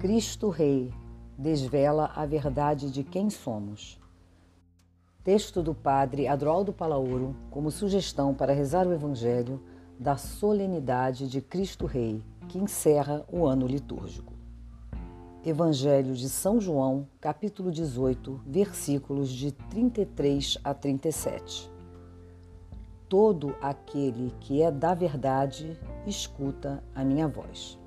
Cristo Rei desvela a verdade de quem somos. Texto do Padre Adroaldo Palaoro como sugestão para rezar o Evangelho da solenidade de Cristo Rei, que encerra o ano litúrgico. Evangelho de São João, capítulo 18, versículos de 33 a 37. Todo aquele que é da verdade escuta a minha voz.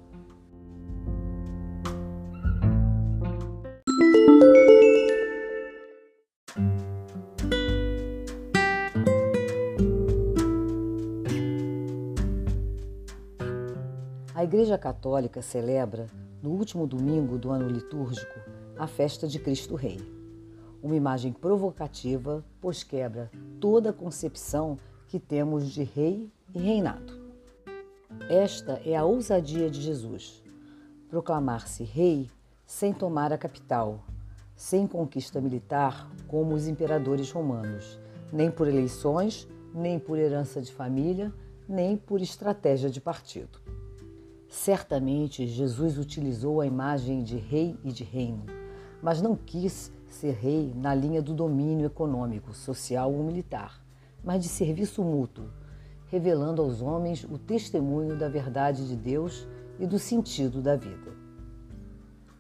A Igreja Católica celebra, no último domingo do ano litúrgico, a festa de Cristo Rei. Uma imagem provocativa, pois quebra toda a concepção que temos de rei e reinado. Esta é a ousadia de Jesus: proclamar-se rei sem tomar a capital, sem conquista militar como os imperadores romanos, nem por eleições, nem por herança de família, nem por estratégia de partido. Certamente Jesus utilizou a imagem de rei e de reino, mas não quis ser rei na linha do domínio econômico, social ou militar, mas de serviço mútuo, revelando aos homens o testemunho da verdade de Deus e do sentido da vida.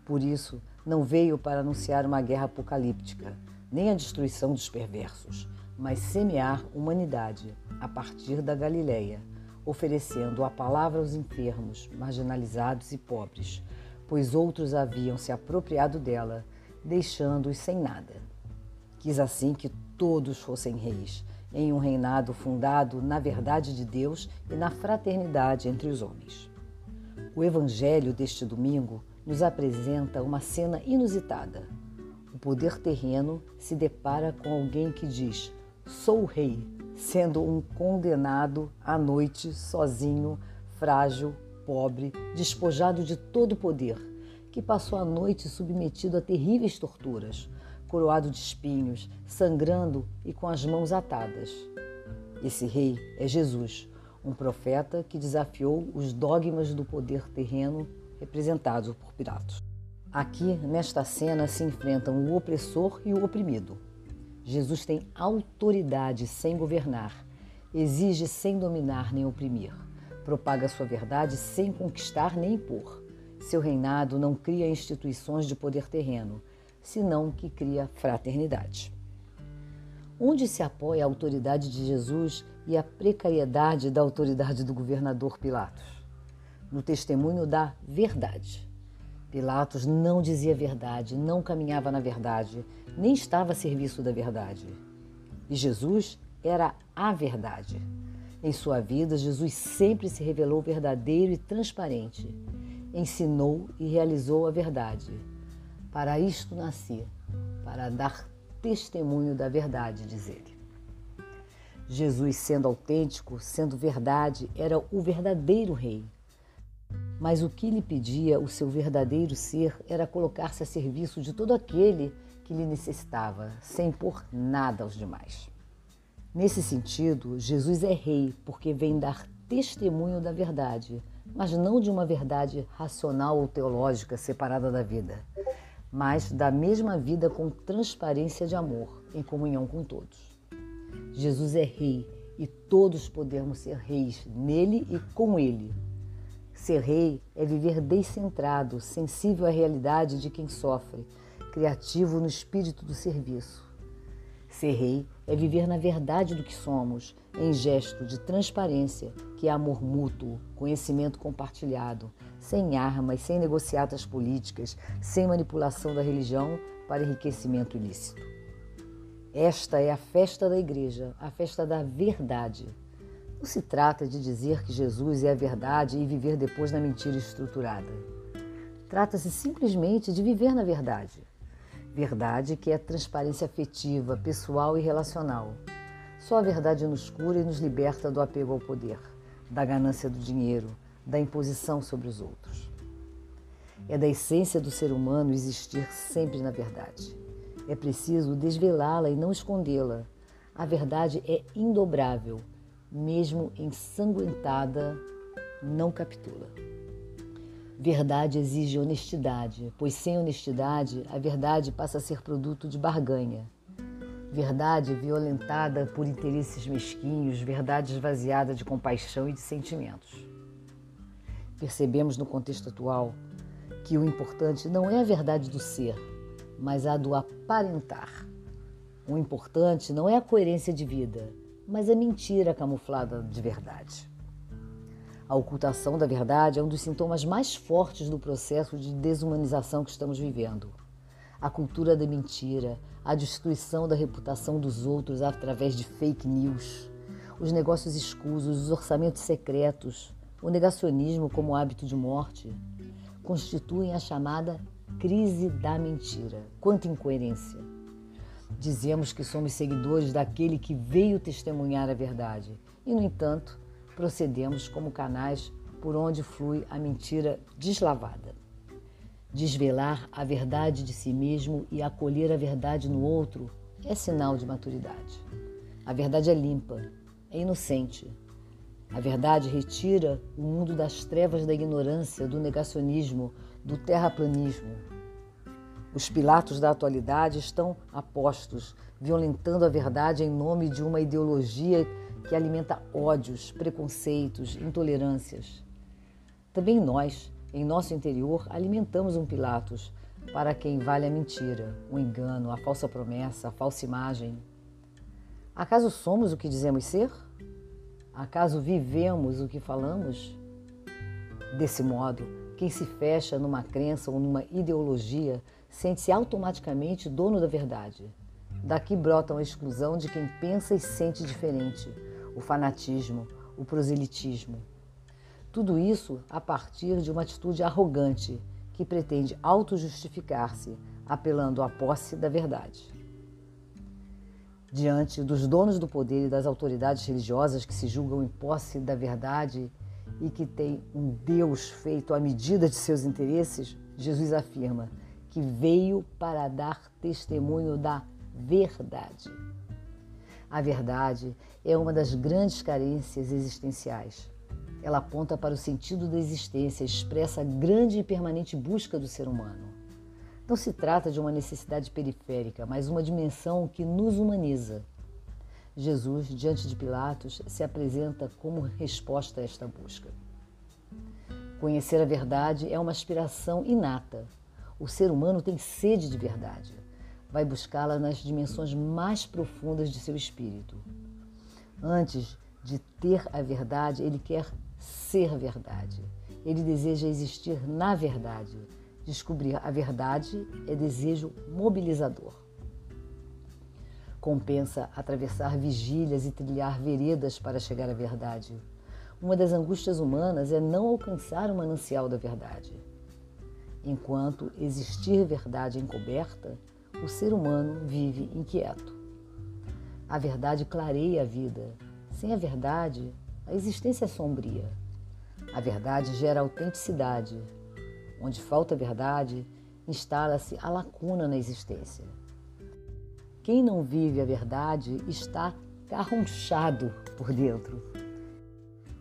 Por isso, não veio para anunciar uma guerra apocalíptica, nem a destruição dos perversos, mas semear humanidade a partir da Galileia oferecendo a palavra aos enfermos, marginalizados e pobres, pois outros haviam se apropriado dela, deixando-os sem nada. Quis assim que todos fossem reis, em um reinado fundado na verdade de Deus e na fraternidade entre os homens. O evangelho deste domingo nos apresenta uma cena inusitada. O poder terreno se depara com alguém que diz: Sou o rei, sendo um condenado à noite, sozinho, frágil, pobre, despojado de todo o poder, que passou a noite submetido a terríveis torturas, coroado de espinhos, sangrando e com as mãos atadas. Esse rei é Jesus, um profeta que desafiou os dogmas do poder terreno representados por Pilatos. Aqui, nesta cena, se enfrentam o opressor e o oprimido Jesus tem autoridade sem governar, exige sem dominar nem oprimir, propaga sua verdade sem conquistar nem impor. Seu reinado não cria instituições de poder terreno, senão que cria fraternidade. Onde se apoia a autoridade de Jesus e a precariedade da autoridade do governador Pilatos? No testemunho da verdade. Pilatos não dizia verdade, não caminhava na verdade, nem estava a serviço da verdade. E Jesus era a verdade. Em sua vida, Jesus sempre se revelou verdadeiro e transparente. Ensinou e realizou a verdade. Para isto nasci, para dar testemunho da verdade, diz ele. Jesus, sendo autêntico, sendo verdade, era o verdadeiro rei. Mas o que lhe pedia o seu verdadeiro ser era colocar-se a serviço de todo aquele que lhe necessitava, sem impor nada aos demais. Nesse sentido, Jesus é rei porque vem dar testemunho da verdade, mas não de uma verdade racional ou teológica separada da vida, mas da mesma vida com transparência de amor, em comunhão com todos. Jesus é rei e todos podemos ser reis nele e com ele, Ser rei é viver descentrado, sensível à realidade de quem sofre, criativo no espírito do serviço. Ser rei é viver na verdade do que somos, em gesto de transparência, que é amor mútuo, conhecimento compartilhado, sem armas, sem negociatas políticas, sem manipulação da religião para enriquecimento ilícito. Esta é a festa da igreja, a festa da verdade não se trata de dizer que Jesus é a verdade e viver depois na mentira estruturada. Trata-se simplesmente de viver na verdade. Verdade que é transparência afetiva, pessoal e relacional. Só a verdade nos cura e nos liberta do apego ao poder, da ganância do dinheiro, da imposição sobre os outros. É da essência do ser humano existir sempre na verdade. É preciso desvelá-la e não escondê-la. A verdade é indobrável mesmo ensanguentada, não capitula. Verdade exige honestidade, pois sem honestidade a verdade passa a ser produto de barganha. Verdade violentada por interesses mesquinhos, verdade esvaziada de compaixão e de sentimentos. Percebemos no contexto atual que o importante não é a verdade do ser, mas a do aparentar. O importante não é a coerência de vida, mas a mentira camuflada de verdade. A ocultação da verdade é um dos sintomas mais fortes do processo de desumanização que estamos vivendo. A cultura da mentira, a destruição da reputação dos outros através de fake news, os negócios escusos, os orçamentos secretos, o negacionismo como hábito de morte, constituem a chamada crise da mentira. Quanta incoerência! Dizemos que somos seguidores daquele que veio testemunhar a verdade e, no entanto, procedemos como canais por onde flui a mentira deslavada. Desvelar a verdade de si mesmo e acolher a verdade no outro é sinal de maturidade. A verdade é limpa, é inocente. A verdade retira o mundo das trevas da ignorância, do negacionismo, do terraplanismo. Os Pilatos da atualidade estão apostos, violentando a verdade em nome de uma ideologia que alimenta ódios, preconceitos, intolerâncias. Também nós, em nosso interior, alimentamos um Pilatos para quem vale a mentira, o engano, a falsa promessa, a falsa imagem. Acaso somos o que dizemos ser? Acaso vivemos o que falamos? Desse modo, quem se fecha numa crença ou numa ideologia sente-se automaticamente dono da verdade. Daqui brotam a exclusão de quem pensa e sente diferente, o fanatismo, o proselitismo. Tudo isso a partir de uma atitude arrogante que pretende auto-justificar-se, apelando à posse da verdade. Diante dos donos do poder e das autoridades religiosas que se julgam em posse da verdade e que têm um Deus feito à medida de seus interesses, Jesus afirma que veio para dar testemunho da verdade. A verdade é uma das grandes carências existenciais. Ela aponta para o sentido da existência, expressa a grande e permanente busca do ser humano. Não se trata de uma necessidade periférica, mas uma dimensão que nos humaniza. Jesus, diante de Pilatos, se apresenta como resposta a esta busca. Conhecer a verdade é uma aspiração inata. O ser humano tem sede de verdade vai buscá-la nas dimensões mais profundas de seu espírito. Antes de ter a verdade, ele quer ser verdade. Ele deseja existir na verdade. Descobrir a verdade é desejo mobilizador. Compensa atravessar vigílias e trilhar veredas para chegar à verdade. Uma das angústias humanas é não alcançar o manancial da verdade. Enquanto existir verdade encoberta, o ser humano vive inquieto. A verdade clareia a vida. Sem a verdade, a existência é sombria. A verdade gera autenticidade. Onde falta verdade, instala-se a lacuna na existência. Quem não vive a verdade está carronchado por dentro.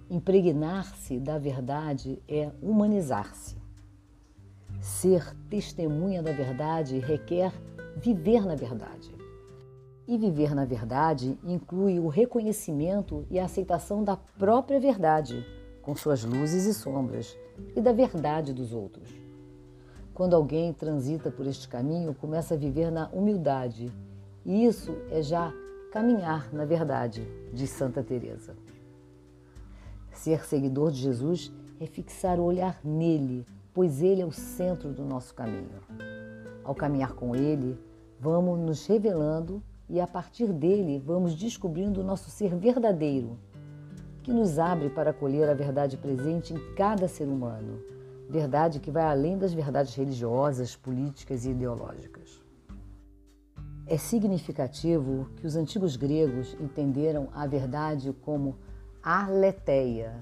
Impregnar-se da verdade é humanizar-se. Ser testemunha da verdade requer viver na verdade. E viver na verdade inclui o reconhecimento e a aceitação da própria verdade, com suas luzes e sombras, e da verdade dos outros. Quando alguém transita por este caminho, começa a viver na humildade, e isso é já caminhar na verdade, diz Santa Teresa. Ser seguidor de Jesus é fixar o olhar nele, pois ele é o centro do nosso caminho. Ao caminhar com ele, vamos nos revelando e a partir dele vamos descobrindo o nosso ser verdadeiro, que nos abre para acolher a verdade presente em cada ser humano, verdade que vai além das verdades religiosas, políticas e ideológicas. É significativo que os antigos gregos entenderam a verdade como aletheia,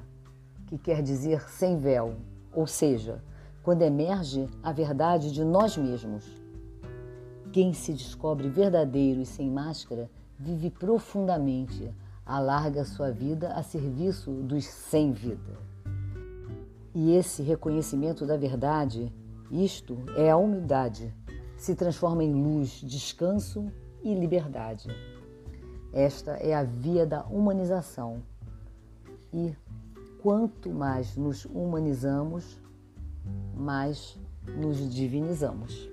que quer dizer sem véu, ou seja, quando emerge a verdade de nós mesmos quem se descobre verdadeiro e sem máscara vive profundamente, alarga sua vida a serviço dos sem vida. E esse reconhecimento da verdade, isto é a humildade, se transforma em luz, descanso e liberdade. Esta é a via da humanização. E quanto mais nos humanizamos, mais nos divinizamos.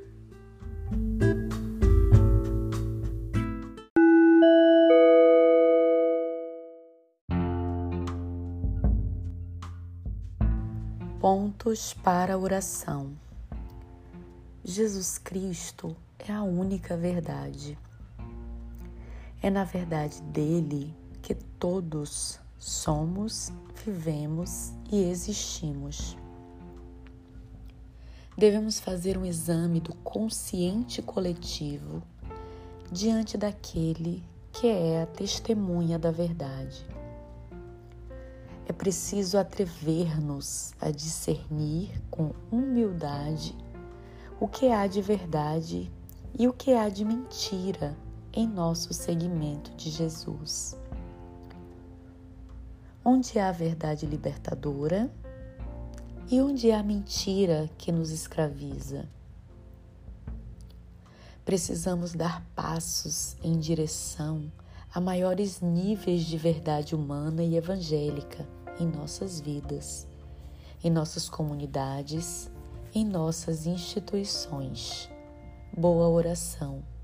Pontos para oração. Jesus Cristo é a única verdade. É na verdade dele que todos somos, vivemos e existimos. Devemos fazer um exame do consciente coletivo diante daquele que é a testemunha da verdade. É preciso atrever-nos a discernir com humildade o que há de verdade e o que há de mentira em nosso seguimento de Jesus. Onde há verdade libertadora e onde há mentira que nos escraviza. Precisamos dar passos em direção a maiores níveis de verdade humana e evangélica em nossas vidas, em nossas comunidades, em nossas instituições. Boa oração.